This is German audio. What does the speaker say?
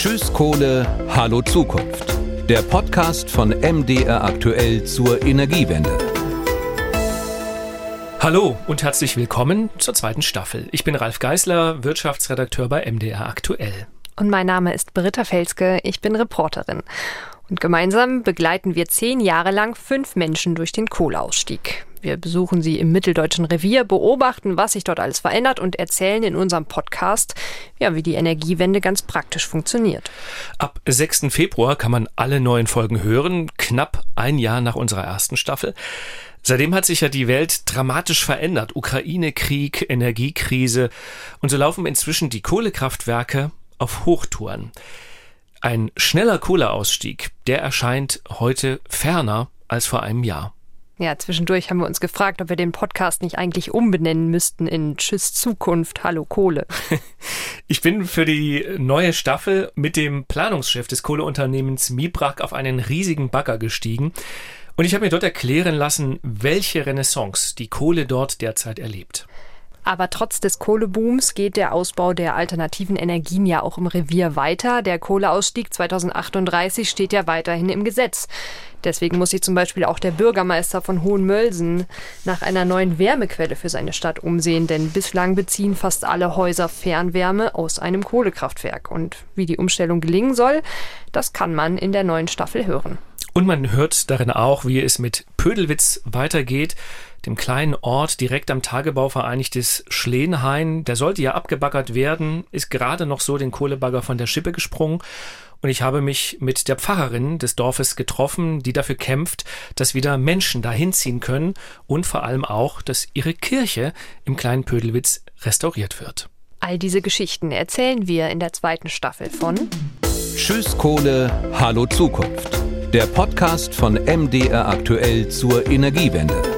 Tschüss Kohle, Hallo Zukunft. Der Podcast von MDR aktuell zur Energiewende. Hallo und herzlich willkommen zur zweiten Staffel. Ich bin Ralf Geißler, Wirtschaftsredakteur bei MDR aktuell. Und mein Name ist Britta Felske, ich bin Reporterin. Und gemeinsam begleiten wir zehn Jahre lang fünf Menschen durch den Kohleausstieg. Wir besuchen sie im Mitteldeutschen Revier, beobachten, was sich dort alles verändert und erzählen in unserem Podcast, ja, wie die Energiewende ganz praktisch funktioniert. Ab 6. Februar kann man alle neuen Folgen hören, knapp ein Jahr nach unserer ersten Staffel. Seitdem hat sich ja die Welt dramatisch verändert. Ukraine-Krieg, Energiekrise. Und so laufen inzwischen die Kohlekraftwerke auf Hochtouren. Ein schneller Kohleausstieg, der erscheint heute ferner als vor einem Jahr. Ja, zwischendurch haben wir uns gefragt, ob wir den Podcast nicht eigentlich umbenennen müssten in Tschüss Zukunft, Hallo Kohle. Ich bin für die neue Staffel mit dem Planungschef des Kohleunternehmens Mibrak auf einen riesigen Bagger gestiegen. Und ich habe mir dort erklären lassen, welche Renaissance die Kohle dort derzeit erlebt. Aber trotz des Kohlebooms geht der Ausbau der alternativen Energien ja auch im Revier weiter. Der Kohleausstieg 2038 steht ja weiterhin im Gesetz. Deswegen muss sich zum Beispiel auch der Bürgermeister von Hohenmölsen nach einer neuen Wärmequelle für seine Stadt umsehen, denn bislang beziehen fast alle Häuser Fernwärme aus einem Kohlekraftwerk. Und wie die Umstellung gelingen soll, das kann man in der neuen Staffel hören. Und man hört darin auch, wie es mit Pödelwitz weitergeht dem kleinen Ort direkt am Tagebau vereinigtes Schlehenhain. Der sollte ja abgebaggert werden, ist gerade noch so den Kohlebagger von der Schippe gesprungen. Und ich habe mich mit der Pfarrerin des Dorfes getroffen, die dafür kämpft, dass wieder Menschen dahin ziehen können und vor allem auch, dass ihre Kirche im kleinen Pödelwitz restauriert wird. All diese Geschichten erzählen wir in der zweiten Staffel von Tschüss Kohle, Hallo Zukunft. Der Podcast von MDR aktuell zur Energiewende.